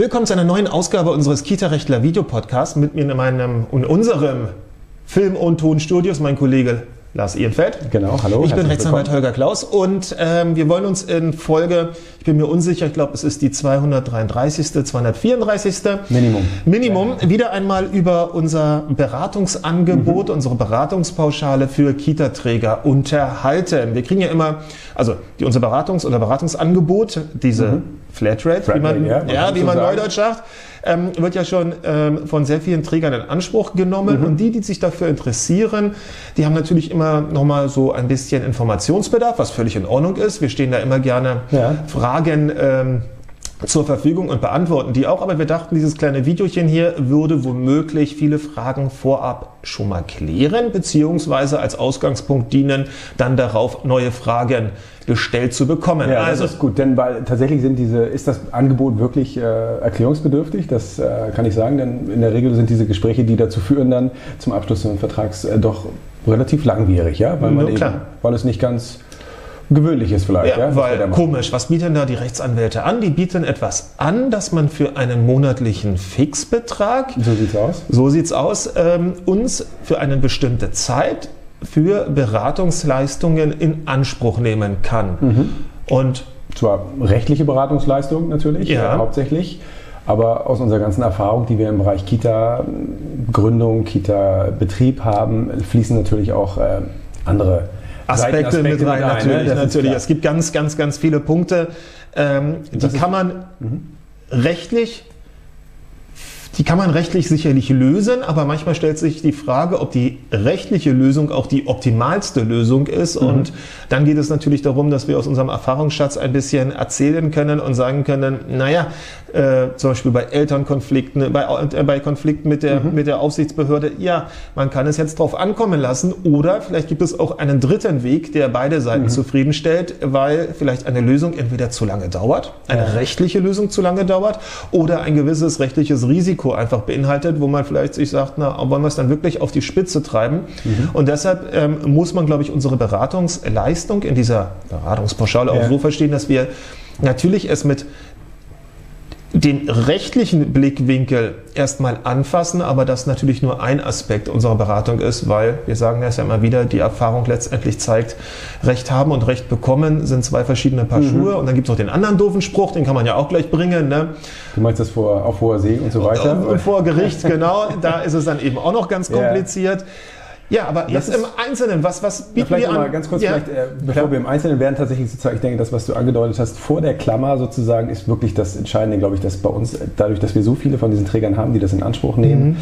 Willkommen zu einer neuen Ausgabe unseres Kita-Rechtler Videopodcasts mit mir in meinem und unserem Film- und Tonstudios, mein Kollege Lars Ehrenfeld. Genau, hallo. Ich bin Rechtsanwalt willkommen. Holger Klaus und ähm, wir wollen uns in Folge, ich bin mir unsicher, ich glaube, es ist die 233., 234. Minimum. Minimum, ja. wieder einmal über unser Beratungsangebot, mhm. unsere Beratungspauschale für Kita-Träger unterhalten. Wir kriegen ja immer, also die, unser Beratungs- oder Beratungsangebot, diese mhm. Flatrate, Flatrate, wie man, ja, ja, wie man Neudeutsch sagt, ähm, wird ja schon ähm, von sehr vielen Trägern in Anspruch genommen. Mhm. Und die, die sich dafür interessieren, die haben natürlich immer nochmal so ein bisschen Informationsbedarf, was völlig in Ordnung ist. Wir stehen da immer gerne ja. Fragen. Ähm, zur Verfügung und beantworten die auch. Aber wir dachten, dieses kleine Videochen hier würde womöglich viele Fragen vorab schon mal klären, beziehungsweise als Ausgangspunkt dienen, dann darauf neue Fragen gestellt zu bekommen. Ja, also, das ist gut, denn weil tatsächlich sind diese, ist das Angebot wirklich äh, erklärungsbedürftig, das äh, kann ich sagen, denn in der Regel sind diese Gespräche, die dazu führen, dann zum Abschluss des Vertrags äh, doch relativ langwierig, ja, weil, man eben, weil es nicht ganz gewöhnlich ist vielleicht. Ja, ja weil komisch, was bieten da die Rechtsanwälte an? Die bieten etwas an, dass man für einen monatlichen Fixbetrag, so sieht's aus, so sieht's aus, ähm, uns für eine bestimmte Zeit für Beratungsleistungen in Anspruch nehmen kann. Mhm. Und zwar rechtliche Beratungsleistungen natürlich, ja. hauptsächlich. Aber aus unserer ganzen Erfahrung, die wir im Bereich Kita-Gründung, Kita-Betrieb haben, fließen natürlich auch äh, andere Aspekte, Aspekte mit rein. Natürlich, ne? natürlich. Es gibt ganz, ganz, ganz viele Punkte, ähm, die kann man mhm. rechtlich die kann man rechtlich sicherlich lösen, aber manchmal stellt sich die Frage, ob die rechtliche Lösung auch die optimalste Lösung ist. Mhm. Und dann geht es natürlich darum, dass wir aus unserem Erfahrungsschatz ein bisschen erzählen können und sagen können, naja, äh, zum Beispiel bei Elternkonflikten, bei, äh, bei Konflikten mit der, mhm. mit der Aufsichtsbehörde, ja, man kann es jetzt drauf ankommen lassen oder vielleicht gibt es auch einen dritten Weg, der beide Seiten mhm. zufriedenstellt, weil vielleicht eine Lösung entweder zu lange dauert, eine ja. rechtliche Lösung zu lange dauert oder ein gewisses rechtliches Risiko einfach beinhaltet, wo man vielleicht sich sagt, na, wollen wir es dann wirklich auf die Spitze treiben? Mhm. Und deshalb ähm, muss man, glaube ich, unsere Beratungsleistung in dieser Beratungspauschale ja. auch so verstehen, dass wir natürlich es mit den rechtlichen Blickwinkel erstmal anfassen, aber das natürlich nur ein Aspekt unserer Beratung ist, weil wir sagen das ja immer wieder, die Erfahrung letztendlich zeigt, Recht haben und Recht bekommen sind zwei verschiedene Paar mhm. Schuhe und dann gibt es noch den anderen doofen Spruch, den kann man ja auch gleich bringen. Ne? Du meinst das vor, auf hoher See und so weiter? Und, und vor Gericht, genau, da ist es dann eben auch noch ganz kompliziert. Ja. Ja, aber das jetzt im Einzelnen, was, was bieten ja, wir an? Mal ganz kurz, ja. vielleicht, äh, bevor Klar. wir im Einzelnen werden, tatsächlich sozusagen, ich denke, das, was du angedeutet hast, vor der Klammer sozusagen, ist wirklich das Entscheidende, glaube ich, dass bei uns, dadurch, dass wir so viele von diesen Trägern haben, die das in Anspruch nehmen,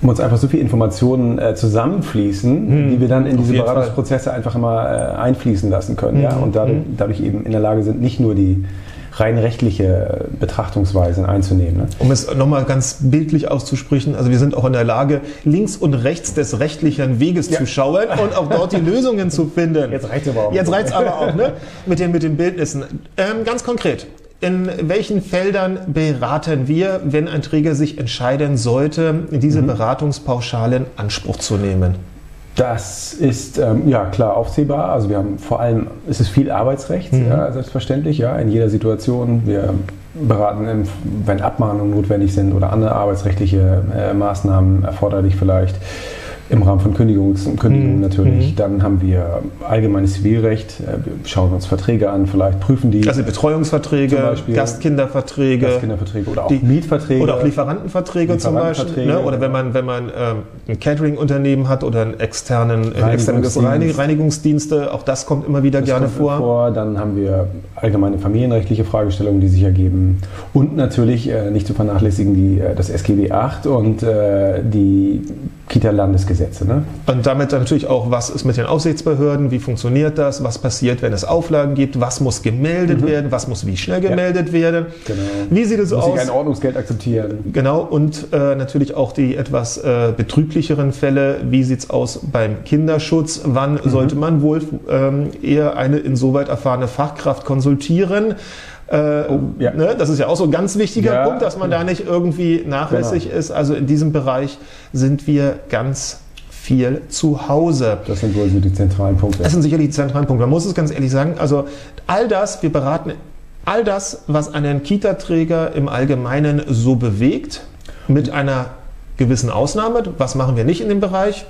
mhm. uns einfach so viele Informationen äh, zusammenfließen, mhm. die wir dann in diese Beratungsprozesse Fall. einfach immer äh, einfließen lassen können. Mhm. Ja? Und dadurch, mhm. dadurch eben in der Lage sind, nicht nur die rein rechtliche Betrachtungsweisen einzunehmen. Ne? Um es nochmal ganz bildlich auszusprechen, also wir sind auch in der Lage, links und rechts des rechtlichen Weges ja. zu schauen und auch dort die Lösungen zu finden. Jetzt reicht es aber auch. Jetzt reicht es aber auch, ne? Mit den, mit den Bildnissen. Ähm, ganz konkret. In welchen Feldern beraten wir, wenn ein Träger sich entscheiden sollte, diese mhm. Beratungspauschale in Anspruch zu nehmen? Das ist ähm, ja klar aufzählbar. Also wir haben vor allem, es ist viel Arbeitsrecht, mhm. ja, selbstverständlich, ja, in jeder Situation. Wir beraten, wenn Abmahnungen notwendig sind oder andere arbeitsrechtliche äh, Maßnahmen erforderlich vielleicht im Rahmen von Kündigungs Kündigungen mhm. natürlich. Mhm. Dann haben wir allgemeines Zivilrecht. Äh, wir schauen uns Verträge an, vielleicht prüfen die. Also Betreuungsverträge, Beispiel, Gastkinderverträge, Gastkinderverträge oder auch die, Mietverträge. Oder auch Lieferantenverträge, zum Beispiel. Ne? Oder wenn man, wenn man ähm, ein Catering-Unternehmen hat oder einen externen, Reinigungsdienst. externe Reinigungsdienste, auch das kommt immer wieder das gerne vor. vor. Dann haben wir allgemeine familienrechtliche Fragestellungen, die sich ergeben. Und natürlich äh, nicht zu vernachlässigen die, äh, das SGB 8 und äh, die Kita-Landesgesetze. Ne? Und damit natürlich auch, was ist mit den Aufsichtsbehörden, wie funktioniert das, was passiert, wenn es Auflagen gibt, was muss gemeldet mhm. werden, was muss wie schnell gemeldet ja. werden. Genau. Wie sieht es muss aus? Muss ich ein Ordnungsgeld akzeptieren? Genau, und äh, natürlich auch die etwas äh, betrüglicheren Fälle, wie sieht es aus beim Kinderschutz, wann mhm. sollte man wohl ähm, eher eine insoweit erfahrene Fachkraft konsultieren, äh, oh, ja. ne? Das ist ja auch so ein ganz wichtiger ja. Punkt, dass man da nicht irgendwie nachlässig genau. ist. Also in diesem Bereich sind wir ganz viel zu Hause. Das sind wohl so die zentralen Punkte. Das sind sicherlich die zentralen Punkte. Man muss es ganz ehrlich sagen. Also all das, wir beraten all das, was einen Kita-Träger im Allgemeinen so bewegt, mit einer gewissen Ausnahme. Was machen wir nicht in dem Bereich?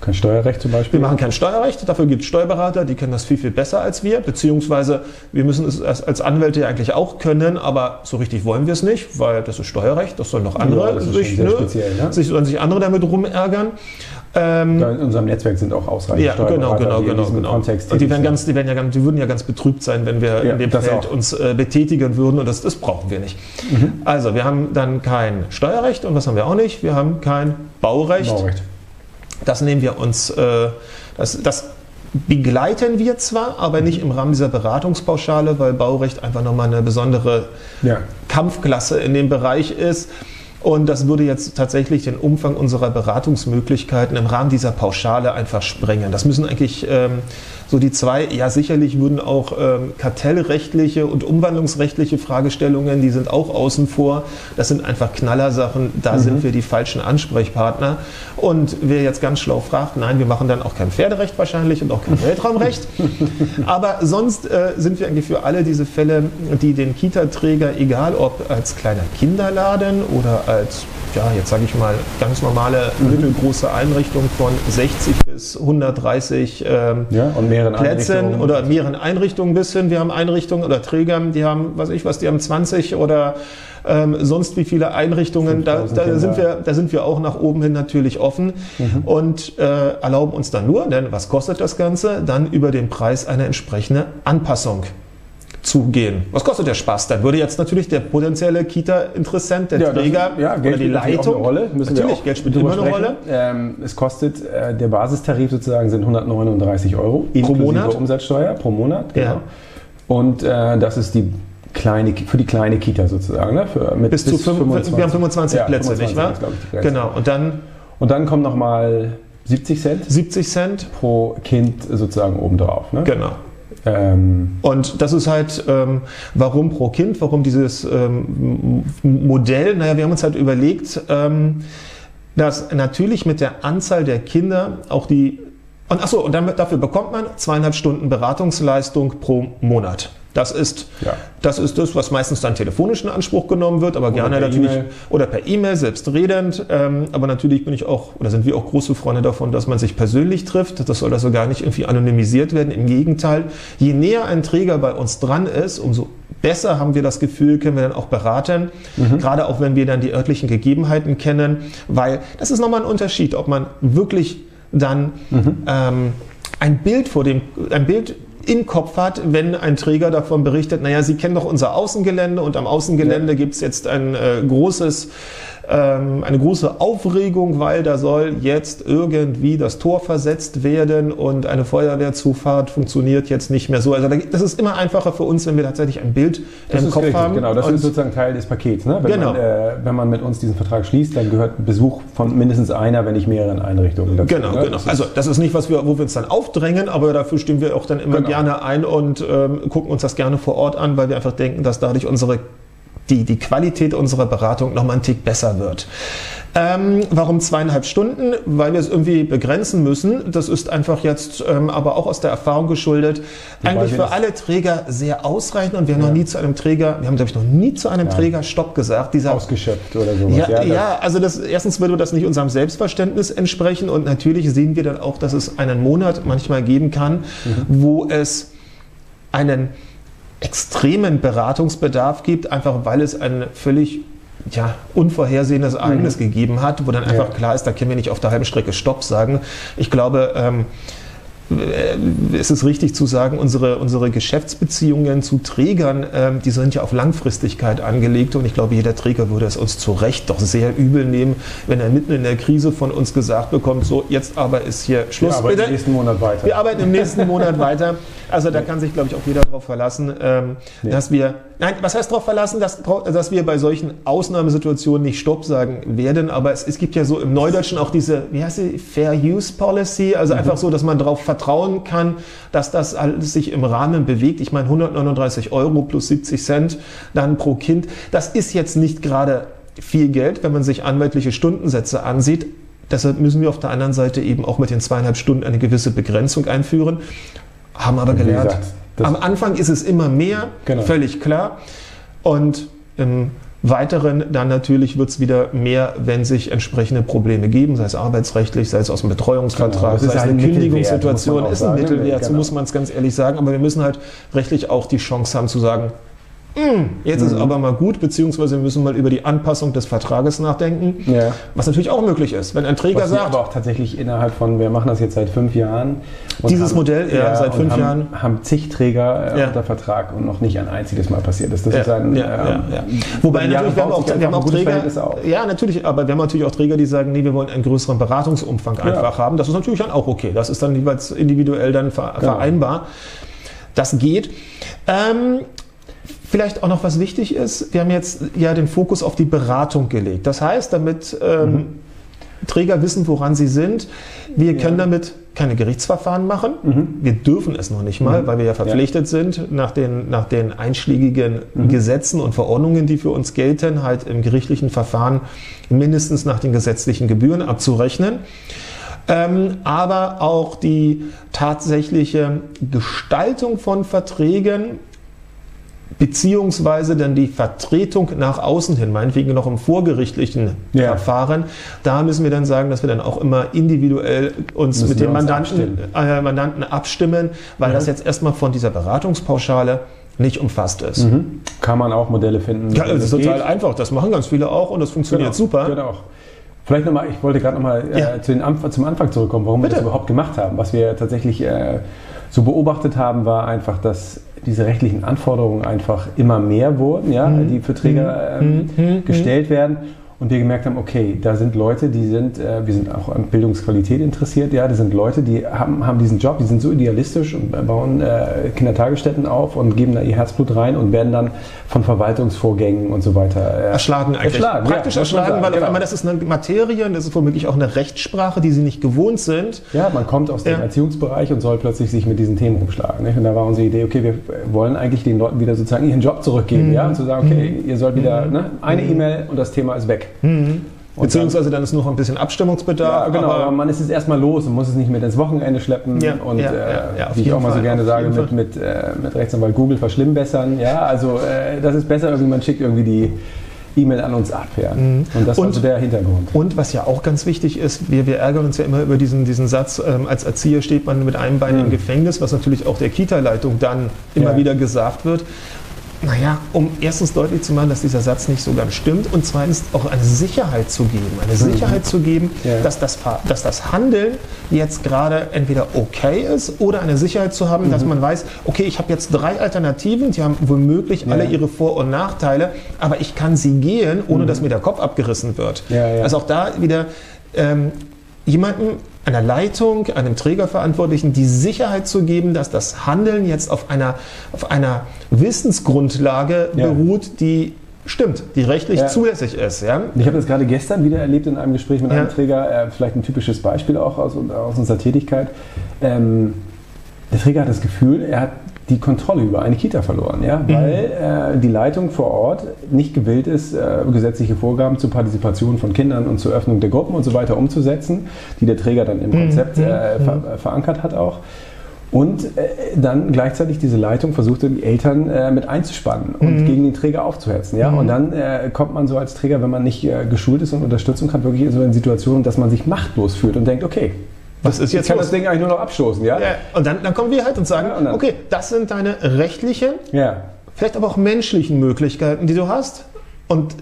Kein Steuerrecht zum Beispiel? Wir machen kein Steuerrecht, dafür gibt es Steuerberater, die können das viel, viel besser als wir, beziehungsweise wir müssen es als Anwälte ja eigentlich auch können, aber so richtig wollen wir es nicht, weil das ist Steuerrecht, das sollen noch andere ja, sich, ne, speziell, ne? sich, sollen sich andere damit rumärgern. Ähm, in unserem Netzwerk sind auch ausreichend ja, genau, genau, genau, genau. Kontext und die, werden ganz, die, werden ja ganz, die würden ja ganz betrübt sein, wenn wir ja, in dem Feld auch. uns äh, betätigen würden und das, das brauchen wir nicht. Mhm. Also wir haben dann kein Steuerrecht und was haben wir auch nicht? Wir haben kein Baurecht. Baurecht. Das nehmen wir uns, äh, das, das begleiten wir zwar, aber nicht im Rahmen dieser Beratungspauschale, weil Baurecht einfach nochmal eine besondere ja. Kampfklasse in dem Bereich ist. Und das würde jetzt tatsächlich den Umfang unserer Beratungsmöglichkeiten im Rahmen dieser Pauschale einfach sprengen. Das müssen eigentlich ähm, so die zwei, ja sicherlich würden auch ähm, kartellrechtliche und umwandlungsrechtliche Fragestellungen, die sind auch außen vor. Das sind einfach Knallersachen, da mhm. sind wir die falschen Ansprechpartner. Und wer jetzt ganz schlau fragt, nein, wir machen dann auch kein Pferderecht wahrscheinlich und auch kein Weltraumrecht. Aber sonst äh, sind wir eigentlich für alle diese Fälle, die den Kita-Träger, egal ob als kleiner Kinderladen oder als ja, jetzt sage ich mal, ganz normale mhm. mittelgroße Einrichtung von 60 bis 130 ähm, ja, und Plätzen oder mehreren Einrichtungen bis hin. Wir haben Einrichtungen oder Träger, die haben, was ich was, die haben 20 oder ähm, sonst wie viele Einrichtungen. Da, da sind wir, da sind wir auch nach oben hin natürlich offen mhm. und äh, erlauben uns dann nur, denn was kostet das Ganze? Dann über den Preis eine entsprechende Anpassung zugehen. Was kostet der Spaß? Dann würde jetzt natürlich der potenzielle Kita-Interessent, der ja, Träger das, ja, oder die Leitung. Eine Rolle. Müssen natürlich, Geld spielt immer eine Rolle. Ähm, es kostet, äh, der Basistarif sozusagen sind 139 Euro pro Monat. Umsatzsteuer pro Monat. Genau. Ja. Und äh, das ist die kleine, für die kleine Kita sozusagen. Ne? Für, mit bis, bis zu 25. Wir haben 25 ja, Plätze, 25 nicht wahr? Ist, ich, genau. Und dann, und dann kommt nochmal 70 Cent. 70 Cent pro Kind sozusagen obendrauf. Ne? Genau. Ähm und das ist halt, ähm, warum pro Kind, warum dieses ähm, Modell? Naja, wir haben uns halt überlegt, ähm, dass natürlich mit der Anzahl der Kinder auch die und achso, und dann, dafür bekommt man zweieinhalb Stunden Beratungsleistung pro Monat. Das ist, ja. das ist das, was meistens dann telefonisch in Anspruch genommen wird, aber oder gerne natürlich e oder per E-Mail selbstredend. Ähm, aber natürlich bin ich auch oder sind wir auch große Freunde davon, dass man sich persönlich trifft. Das soll also gar nicht irgendwie anonymisiert werden. Im Gegenteil, je näher ein Träger bei uns dran ist, umso besser haben wir das Gefühl, können wir dann auch beraten. Mhm. Gerade auch wenn wir dann die örtlichen Gegebenheiten kennen, weil das ist nochmal ein Unterschied, ob man wirklich dann mhm. ähm, ein Bild vor dem, ein Bild im Kopf hat, wenn ein Träger davon berichtet, naja, Sie kennen doch unser Außengelände und am Außengelände ja. gibt es jetzt ein äh, großes ähm, eine große Aufregung, weil da soll jetzt irgendwie das Tor versetzt werden und eine Feuerwehrzufahrt funktioniert jetzt nicht mehr so. Also das ist immer einfacher für uns, wenn wir tatsächlich ein Bild das im Kopf richtig, haben. Genau, das und ist sozusagen Teil des Pakets. Ne? Wenn, genau. man, äh, wenn man mit uns diesen Vertrag schließt, dann gehört Besuch von mindestens einer, wenn nicht mehreren Einrichtungen dazu. Genau, ne? genau. Das also das ist nicht, was wir, wo wir uns dann aufdrängen, aber dafür stimmen wir auch dann immer genau. gerne ein und ähm, gucken uns das gerne vor Ort an, weil wir einfach denken, dass dadurch unsere die, die Qualität unserer Beratung nochmal einen Tick besser wird. Ähm, warum zweieinhalb Stunden? Weil wir es irgendwie begrenzen müssen. Das ist einfach jetzt ähm, aber auch aus der Erfahrung geschuldet. Wobei eigentlich für alle Träger sehr ausreichend und wir haben ja. noch nie zu einem Träger, wir haben glaube ich noch nie zu einem ja. Träger Stopp gesagt. Dieser, Ausgeschöpft oder sowas. Ja, ja, ja also das, erstens würde das nicht unserem Selbstverständnis entsprechen und natürlich sehen wir dann auch, dass es einen Monat manchmal geben kann, mhm. wo es einen extremen Beratungsbedarf gibt, einfach weil es ein völlig ja, unvorhersehenes Ereignis mhm. gegeben hat, wo dann einfach ja. klar ist, da können wir nicht auf der halben Strecke Stopp sagen. Ich glaube, ähm, äh, es ist richtig zu sagen, unsere, unsere Geschäftsbeziehungen zu Trägern, ähm, die sind ja auf Langfristigkeit angelegt und ich glaube, jeder Träger würde es uns zu Recht doch sehr übel nehmen, wenn er mitten in der Krise von uns gesagt bekommt, so jetzt aber ist hier Schluss. Wir arbeiten bitte. im nächsten Monat weiter. Wir arbeiten im nächsten Monat weiter. Also da kann sich, glaube ich, auch jeder darauf verlassen, ähm, nee. dass wir, nein, was heißt darauf verlassen, dass, dass wir bei solchen Ausnahmesituationen nicht Stopp sagen werden, aber es, es gibt ja so im Neudeutschen auch diese, wie heißt sie, Fair Use Policy, also mhm. einfach so, dass man darauf vertrauen kann, dass das alles sich im Rahmen bewegt. Ich meine, 139 Euro plus 70 Cent dann pro Kind, das ist jetzt nicht gerade viel Geld, wenn man sich anwaltliche Stundensätze ansieht. Deshalb müssen wir auf der anderen Seite eben auch mit den zweieinhalb Stunden eine gewisse Begrenzung einführen haben aber gelernt. Gesagt, Am Anfang ist es immer mehr, genau. völlig klar. Und im Weiteren dann natürlich wird es wieder mehr, wenn sich entsprechende Probleme geben, sei es arbeitsrechtlich, sei es aus dem Betreuungsvertrag, genau, sei es eine Kündigungssituation, ist ein Mittelwert, genau. so muss man es ganz ehrlich sagen. Aber wir müssen halt rechtlich auch die Chance haben zu sagen, jetzt mhm. ist aber mal gut, beziehungsweise wir müssen mal über die Anpassung des Vertrages nachdenken, ja. was natürlich auch möglich ist. Wenn ein Träger was sagt. aber auch tatsächlich innerhalb von, wir machen das jetzt seit fünf Jahren. Dieses haben, Modell, ja, ja, seit fünf haben, Jahren. Haben zig Träger äh, ja. unter Vertrag und noch nicht ein einziges Mal passiert ist. Das ist ein. Ähm, Wobei natürlich, wir haben auch, wir haben auch Träger. Ja, natürlich, aber wir haben natürlich auch Träger, die sagen, nee, wir wollen einen größeren Beratungsumfang einfach haben. Das ist natürlich dann auch okay. Das ist dann jeweils individuell dann genau. vereinbar. Das geht. Ähm, Vielleicht auch noch was wichtig ist, wir haben jetzt ja den Fokus auf die Beratung gelegt. Das heißt, damit ähm, mhm. Träger wissen, woran sie sind, wir ja. können damit keine Gerichtsverfahren machen. Mhm. Wir dürfen es noch nicht mal, mhm. weil wir ja verpflichtet ja. sind, nach den, nach den einschlägigen mhm. Gesetzen und Verordnungen, die für uns gelten, halt im gerichtlichen Verfahren mindestens nach den gesetzlichen Gebühren abzurechnen. Ähm, aber auch die tatsächliche Gestaltung von Verträgen beziehungsweise dann die Vertretung nach außen hin, meinetwegen noch im vorgerichtlichen ja. Verfahren, da müssen wir dann sagen, dass wir dann auch immer individuell uns müssen mit dem Mandanten, äh, Mandanten abstimmen, weil ja. das jetzt erstmal von dieser Beratungspauschale nicht umfasst ist. Mhm. Kann man auch Modelle finden? Ja, das ist total geht. einfach. Das machen ganz viele auch und das funktioniert genau. super. Genau. Vielleicht nochmal, ich wollte gerade nochmal äh, ja. zu Anf zum Anfang zurückkommen, warum Bitte. wir das überhaupt gemacht haben. Was wir tatsächlich äh, so beobachtet haben, war einfach, dass diese rechtlichen Anforderungen einfach immer mehr wurden, ja, mhm. die für Träger ähm, mhm. mhm. gestellt werden und wir gemerkt haben, okay, da sind Leute, die sind, äh, wir sind auch an Bildungsqualität interessiert, ja, das sind Leute, die haben, haben diesen Job, die sind so idealistisch und bauen äh, Kindertagesstätten auf und geben da ihr Herzblut rein und werden dann von Verwaltungsvorgängen und so weiter äh, erschlagen eigentlich. Erschlagen, Praktisch ja, erschlagen, weil genau. auf einmal das ist eine Materie und das ist womöglich auch eine Rechtssprache, die sie nicht gewohnt sind. Ja, man kommt aus dem. Erziehungsbereich und soll plötzlich sich mit diesen Themen rumschlagen. Nicht? Und da war unsere Idee, okay, wir wollen eigentlich den Leuten wieder sozusagen ihren Job zurückgeben, mhm. ja, und zu sagen, okay, mhm. ihr sollt wieder mhm. ne, eine mhm. E-Mail und das Thema ist weg. Mhm. Beziehungsweise dann ist noch ein bisschen Abstimmungsbedarf. Ja, genau, aber, man ist jetzt erstmal los und muss es nicht mit ins Wochenende schleppen. Ja, und ja, äh, wie ich auch mal so gerne sage, mit, mit, äh, mit Rechtsanwalt Google verschlimmbessern. Ja, also äh, das ist besser, irgendwie man schickt irgendwie die E-Mail an uns ab. Ja. Mhm. Und das ist also der Hintergrund. Und was ja auch ganz wichtig ist, wir, wir ärgern uns ja immer über diesen, diesen Satz, ähm, als Erzieher steht man mit einem Bein mhm. im Gefängnis, was natürlich auch der Kita-Leitung dann immer ja. wieder gesagt wird. Naja, um erstens deutlich zu machen, dass dieser Satz nicht so ganz stimmt und zweitens auch eine Sicherheit zu geben. Eine mhm. Sicherheit zu geben, ja. dass, das, dass das Handeln jetzt gerade entweder okay ist oder eine Sicherheit zu haben, mhm. dass man weiß, okay, ich habe jetzt drei Alternativen, die haben womöglich ja. alle ihre Vor- und Nachteile, aber ich kann sie gehen, ohne mhm. dass mir der Kopf abgerissen wird. Ja, also auch da wieder ähm, jemanden einer Leitung, einem Trägerverantwortlichen die Sicherheit zu geben, dass das Handeln jetzt auf einer, auf einer Wissensgrundlage ja. beruht, die stimmt, die rechtlich ja. zulässig ist. Ja? Ich habe das gerade gestern wieder erlebt in einem Gespräch mit einem Träger, äh, vielleicht ein typisches Beispiel auch aus, aus unserer Tätigkeit. Ähm, der Träger hat das Gefühl, er hat die Kontrolle über eine Kita verloren, ja? Mhm. weil äh, die Leitung vor Ort nicht gewillt ist, äh, gesetzliche Vorgaben zur Partizipation von Kindern und zur Öffnung der Gruppen und so weiter umzusetzen, die der Träger dann im mhm. Konzept äh, mhm. ver verankert hat auch. Und äh, dann gleichzeitig diese Leitung versuchte, die Eltern äh, mit einzuspannen und mhm. gegen den Träger aufzuhetzen. Ja? Mhm. Und dann äh, kommt man so als Träger, wenn man nicht äh, geschult ist und Unterstützung hat, wirklich in so eine Situation, dass man sich machtlos fühlt und denkt, okay, was ist jetzt ich kann los? das Ding eigentlich nur noch abstoßen, ja? ja und dann, dann kommen wir halt und sagen, ja, und okay, das sind deine rechtlichen, ja. vielleicht aber auch menschlichen Möglichkeiten, die du hast. Und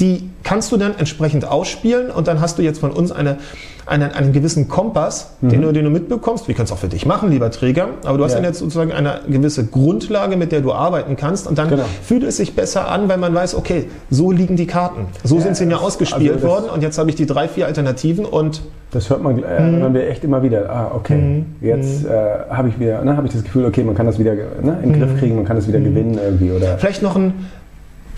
die kannst du dann entsprechend ausspielen und dann hast du jetzt von uns eine, einen, einen gewissen Kompass, mhm. den, du, den du mitbekommst. Wir können es auch für dich machen, lieber Träger, aber du hast ja. dann jetzt sozusagen eine gewisse Grundlage, mit der du arbeiten kannst und dann genau. fühlt es sich besser an, weil man weiß, okay, so liegen die Karten, so ja, sind sie mir ausgespielt also worden und jetzt habe ich die drei, vier Alternativen und das hört man, äh, mhm. wir echt immer wieder. Ah, okay, mhm. jetzt mhm. äh, habe ich wieder, ne, habe ich das Gefühl, okay, man kann das wieder ne, in den Griff mhm. kriegen, man kann das wieder mhm. gewinnen irgendwie oder. Vielleicht noch ein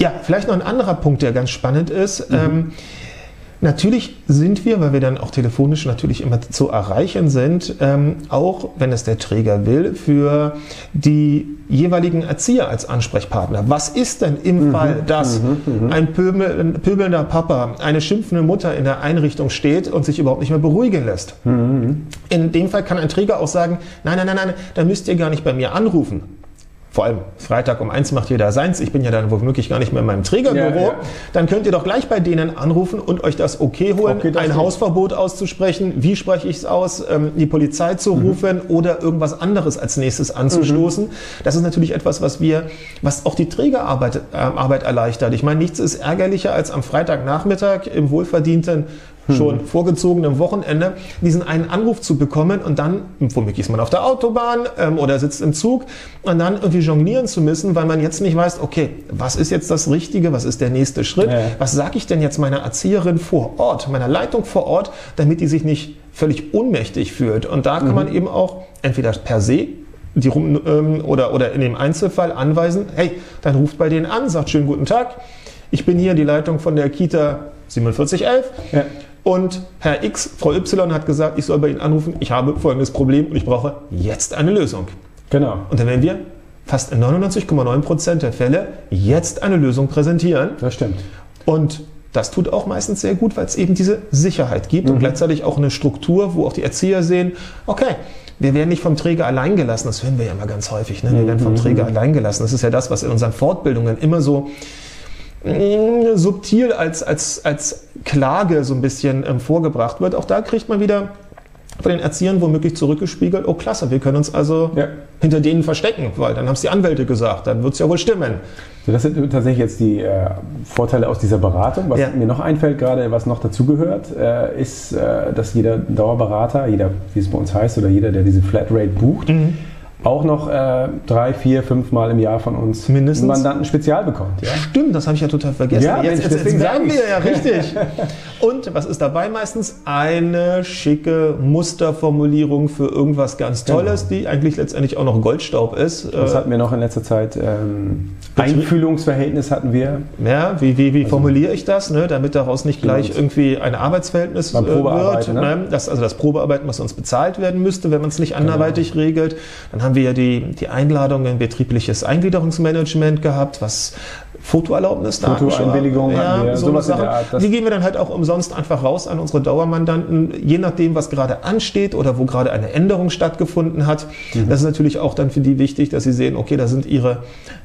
ja, vielleicht noch ein anderer Punkt, der ganz spannend ist. Mhm. Ähm, Natürlich sind wir, weil wir dann auch telefonisch natürlich immer zu erreichen sind, ähm, auch wenn es der Träger will, für die jeweiligen Erzieher als Ansprechpartner. Was ist denn im mhm, Fall, dass mhm, mhm. ein pöbel, pöbelnder Papa, eine schimpfende Mutter in der Einrichtung steht und sich überhaupt nicht mehr beruhigen lässt? Mhm. In dem Fall kann ein Träger auch sagen, nein, nein, nein, nein, da müsst ihr gar nicht bei mir anrufen vor allem Freitag um eins macht jeder seins, ich bin ja dann womöglich gar nicht mehr in meinem Trägerbüro, ja, ja. dann könnt ihr doch gleich bei denen anrufen und euch das okay holen, okay, das ein Hausverbot auszusprechen, wie spreche ich es aus, ähm, die Polizei zu mhm. rufen oder irgendwas anderes als nächstes anzustoßen. Mhm. Das ist natürlich etwas, was wir, was auch die Trägerarbeit äh, Arbeit erleichtert. Ich meine, nichts ist ärgerlicher als am Freitagnachmittag im wohlverdienten schon hm. vorgezogenem Wochenende diesen einen Anruf zu bekommen und dann, womöglich ist man auf der Autobahn ähm, oder sitzt im Zug und dann irgendwie jonglieren zu müssen, weil man jetzt nicht weiß, okay, was ist jetzt das Richtige, was ist der nächste Schritt, ja. was sage ich denn jetzt meiner Erzieherin vor Ort, meiner Leitung vor Ort, damit die sich nicht völlig ohnmächtig fühlt. Und da kann mhm. man eben auch entweder per se die rum, ähm, oder, oder in dem Einzelfall anweisen, hey, dann ruft bei denen an, sagt schönen guten Tag, ich bin hier die Leitung von der Kita 4711. Ja. Und Herr X, Frau Y hat gesagt, ich soll bei Ihnen anrufen, ich habe folgendes Problem und ich brauche jetzt eine Lösung. Genau. Und dann werden wir fast in 99,9 Prozent der Fälle jetzt eine Lösung präsentieren. Das stimmt. Und das tut auch meistens sehr gut, weil es eben diese Sicherheit gibt mhm. und gleichzeitig auch eine Struktur, wo auch die Erzieher sehen, okay, wir werden nicht vom Träger allein gelassen. Das hören wir ja immer ganz häufig. Ne? Wir werden vom mhm. Träger allein gelassen. Das ist ja das, was in unseren Fortbildungen immer so subtil als, als, als Klage so ein bisschen ähm, vorgebracht wird. Auch da kriegt man wieder von den Erziehern womöglich zurückgespiegelt, oh klasse, wir können uns also ja. hinter denen verstecken, weil dann haben es die Anwälte gesagt, dann wird es ja wohl stimmen. So, das sind tatsächlich jetzt die äh, Vorteile aus dieser Beratung. Was ja. mir noch einfällt gerade, was noch dazugehört, äh, ist, äh, dass jeder Dauerberater, jeder, wie es bei uns heißt, oder jeder, der diese Flatrate bucht, mhm auch noch äh, drei, vier, fünf Mal im Jahr von uns Mindestens. Mandanten Spezial bekommt. Ja? Stimmt, das habe ich ja total vergessen. Ja, jetzt, jetzt, jetzt sagen wir ja richtig. Und was ist dabei meistens? Eine schicke Musterformulierung für irgendwas ganz Tolles, genau. die eigentlich letztendlich auch noch Goldstaub ist. Das hatten wir noch in letzter Zeit. Ähm, Einfühlungsverhältnis hatten wir. Ja, wie, wie, wie also, formuliere ich das, ne, damit daraus nicht gleich genau. irgendwie ein Arbeitsverhältnis äh, wird. Ne? Ne? Das, also das Probearbeiten, was uns bezahlt werden müsste, wenn man es nicht genau. anderweitig genau. regelt. Dann haben wir ja die, die Einladung in betriebliche Eingliederungsmanagement gehabt, was Fotoerlaubnis, Fotoeinwilligung, ja, so sowas Sachen. Die geben wir dann halt auch umsonst einfach raus an unsere Dauermandanten, je nachdem, was gerade ansteht oder wo gerade eine Änderung stattgefunden hat. Mhm. Das ist natürlich auch dann für die wichtig, dass sie sehen, okay, da sind ihre,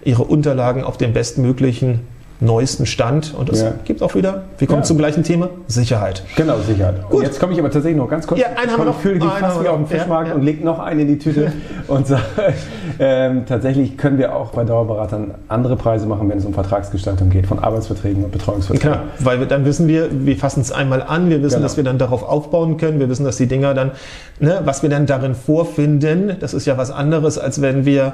ihre Unterlagen auf dem bestmöglichen neuesten Stand. Und es ja. gibt auch wieder, wir kommen ja. zum gleichen Thema, Sicherheit. Genau, Sicherheit. Gut. Und jetzt komme ich aber tatsächlich noch ganz kurz. Ja, einen haben wir noch. Fühle fast wie auf dem Fischmarkt ja, und legt noch einen in die Tüte und sagt, ähm, tatsächlich können wir auch bei Dauerberatern andere Preise machen, wenn es um Vertragsgestaltung geht, von Arbeitsverträgen und Betreuungsverträgen. Klar, weil wir, dann wissen wir, wir fassen es einmal an, wir wissen, genau. dass wir dann darauf aufbauen können, wir wissen, dass die Dinger dann, ne, was wir dann darin vorfinden, das ist ja was anderes, als wenn wir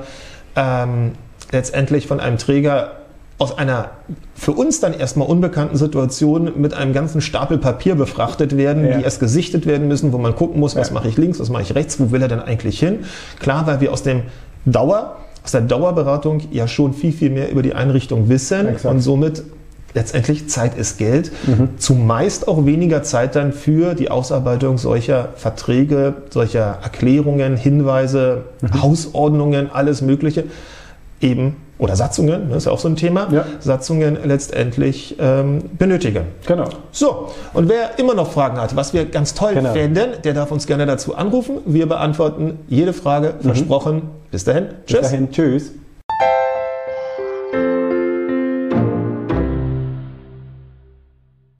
ähm, letztendlich von einem Träger aus einer für uns dann erstmal unbekannten Situation mit einem ganzen Stapel Papier befrachtet werden, ja. die erst gesichtet werden müssen, wo man gucken muss, was ja. mache ich links, was mache ich rechts, wo will er denn eigentlich hin. Klar, weil wir aus dem Dauer, aus der Dauerberatung ja schon viel, viel mehr über die Einrichtung wissen Exakt. und somit letztendlich Zeit ist Geld, mhm. zumeist auch weniger Zeit dann für die Ausarbeitung solcher Verträge, solcher Erklärungen, Hinweise, mhm. Hausordnungen, alles Mögliche eben oder Satzungen, das ne, ist ja auch so ein Thema, ja. Satzungen letztendlich ähm, benötigen. Genau. So, und wer immer noch Fragen hat, was wir ganz toll genau. fänden, der darf uns gerne dazu anrufen. Wir beantworten jede Frage, mhm. versprochen. Bis dahin. Bis Tschüss. Bis dahin. Tschüss.